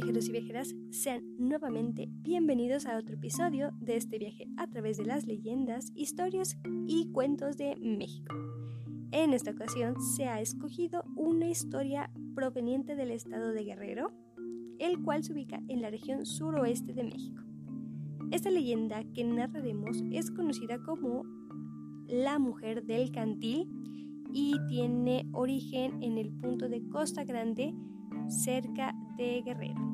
viajeros y viajeras, sean nuevamente bienvenidos a otro episodio de este viaje a través de las leyendas, historias y cuentos de México. En esta ocasión se ha escogido una historia proveniente del estado de Guerrero, el cual se ubica en la región suroeste de México. Esta leyenda que narraremos es conocida como la mujer del cantil y tiene origen en el punto de Costa Grande, cerca de Guerrero.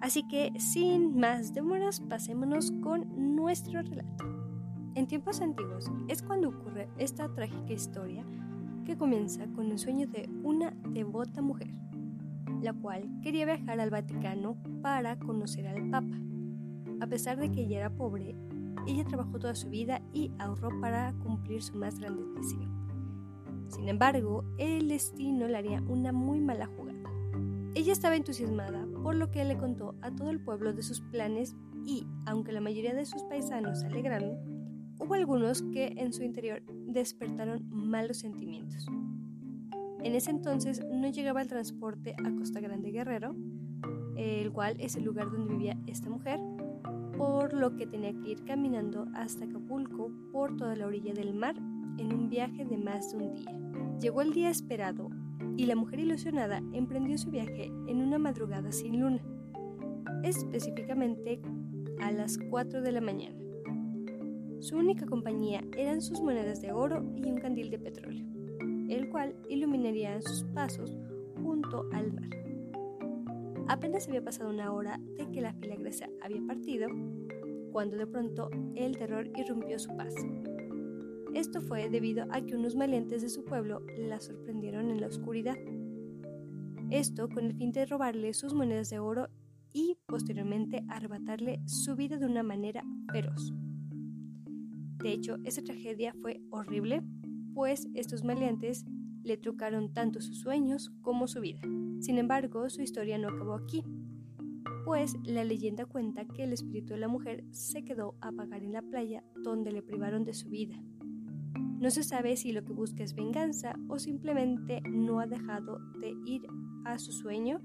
Así que sin más demoras, pasémonos con nuestro relato. En tiempos antiguos es cuando ocurre esta trágica historia que comienza con el sueño de una devota mujer, la cual quería viajar al Vaticano para conocer al Papa. A pesar de que ella era pobre, ella trabajó toda su vida y ahorró para cumplir su más grande deseo. Sin embargo, el destino le haría una muy mala jugada. Ella estaba entusiasmada, por lo que le contó a todo el pueblo de sus planes y, aunque la mayoría de sus paisanos se alegraron, hubo algunos que en su interior despertaron malos sentimientos. En ese entonces no llegaba el transporte a Costa Grande Guerrero, el cual es el lugar donde vivía esta mujer, por lo que tenía que ir caminando hasta Acapulco por toda la orilla del mar en un viaje de más de un día. Llegó el día esperado y la mujer ilusionada emprendió su viaje en una madrugada sin luna, específicamente a las 4 de la mañana. Su única compañía eran sus monedas de oro y un candil de petróleo, el cual iluminaría sus pasos junto al mar. Apenas había pasado una hora de que la filagresa había partido, cuando de pronto el terror irrumpió su paz. Esto fue debido a que unos maleantes de su pueblo la sorprendieron en la oscuridad. Esto con el fin de robarle sus monedas de oro y posteriormente arrebatarle su vida de una manera feroz. De hecho, esa tragedia fue horrible, pues estos maleantes le trucaron tanto sus sueños como su vida. Sin embargo, su historia no acabó aquí, pues la leyenda cuenta que el espíritu de la mujer se quedó a vagar en la playa donde le privaron de su vida. No se sabe si lo que busca es venganza o simplemente no ha dejado de ir a su sueño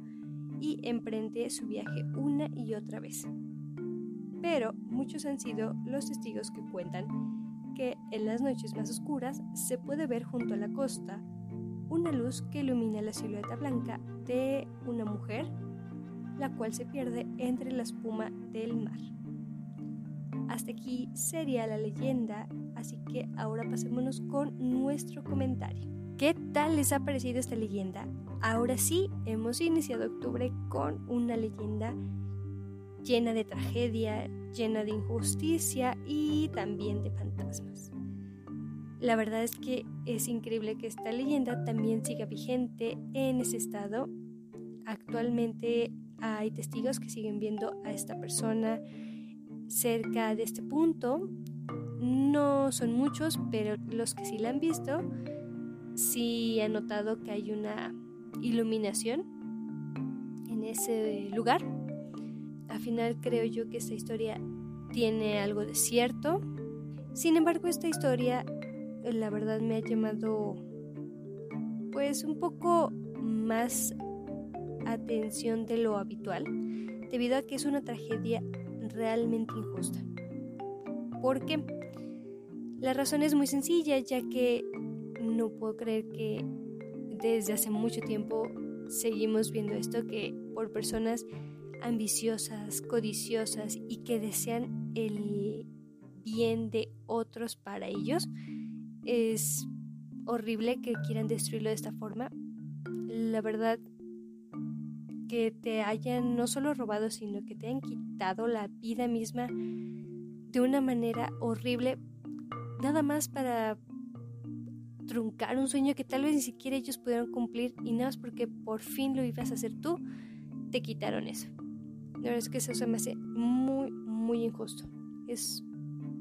y emprende su viaje una y otra vez. Pero muchos han sido los testigos que cuentan que en las noches más oscuras se puede ver junto a la costa una luz que ilumina la silueta blanca de una mujer, la cual se pierde entre la espuma del mar. Hasta aquí sería la leyenda Así que ahora pasémonos con nuestro comentario. ¿Qué tal les ha parecido esta leyenda? Ahora sí, hemos iniciado octubre con una leyenda llena de tragedia, llena de injusticia y también de fantasmas. La verdad es que es increíble que esta leyenda también siga vigente en ese estado. Actualmente hay testigos que siguen viendo a esta persona cerca de este punto no son muchos, pero los que sí la han visto, sí han notado que hay una iluminación en ese lugar. Al final creo yo que esta historia tiene algo de cierto. Sin embargo, esta historia la verdad me ha llamado pues un poco más atención de lo habitual, debido a que es una tragedia realmente injusta. Porque la razón es muy sencilla, ya que no puedo creer que desde hace mucho tiempo seguimos viendo esto, que por personas ambiciosas, codiciosas y que desean el bien de otros para ellos, es horrible que quieran destruirlo de esta forma. La verdad que te hayan no solo robado, sino que te hayan quitado la vida misma de una manera horrible nada más para truncar un sueño que tal vez ni siquiera ellos pudieron cumplir y nada más porque por fin lo ibas a hacer tú, te quitaron eso. La verdad es que eso se me hace muy, muy injusto. Es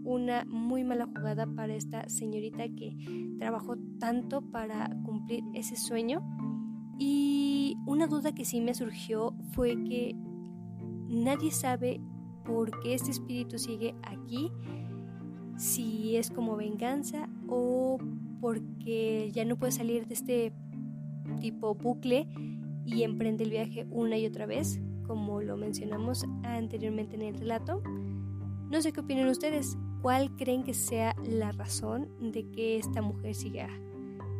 una muy mala jugada para esta señorita que trabajó tanto para cumplir ese sueño. Y una duda que sí me surgió fue que nadie sabe por qué este espíritu sigue aquí si es como venganza o porque ya no puede salir de este tipo bucle y emprende el viaje una y otra vez, como lo mencionamos anteriormente en el relato. No sé qué opinan ustedes, cuál creen que sea la razón de que esta mujer siga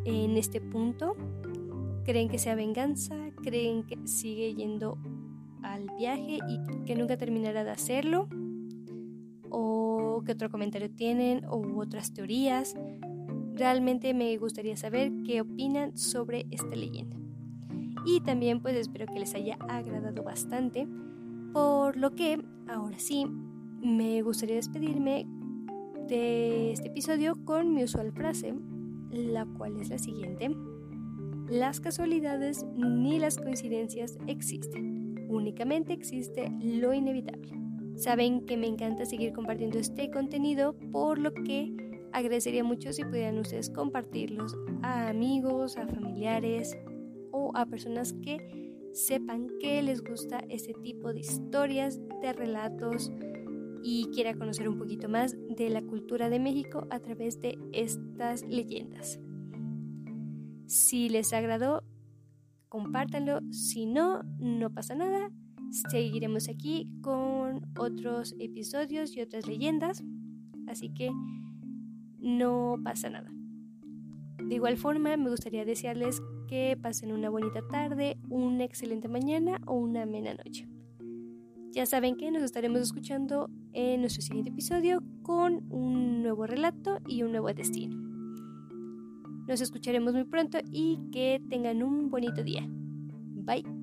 en este punto. ¿Creen que sea venganza? ¿Creen que sigue yendo al viaje y que nunca terminará de hacerlo? ¿O qué otro comentario tienen? ¿O otras teorías? Realmente me gustaría saber qué opinan sobre esta leyenda. Y también pues espero que les haya agradado bastante. Por lo que ahora sí, me gustaría despedirme de este episodio con mi usual frase, la cual es la siguiente. Las casualidades ni las coincidencias existen, únicamente existe lo inevitable. Saben que me encanta seguir compartiendo este contenido, por lo que agradecería mucho si pudieran ustedes compartirlos a amigos, a familiares o a personas que sepan que les gusta este tipo de historias, de relatos y quiera conocer un poquito más de la cultura de México a través de estas leyendas. Si les agradó, compártanlo. Si no, no pasa nada. Seguiremos aquí con otros episodios y otras leyendas. Así que no pasa nada. De igual forma, me gustaría desearles que pasen una bonita tarde, una excelente mañana o una amena noche. Ya saben que nos estaremos escuchando en nuestro siguiente episodio con un nuevo relato y un nuevo destino. Nos escucharemos muy pronto y que tengan un bonito día. Bye.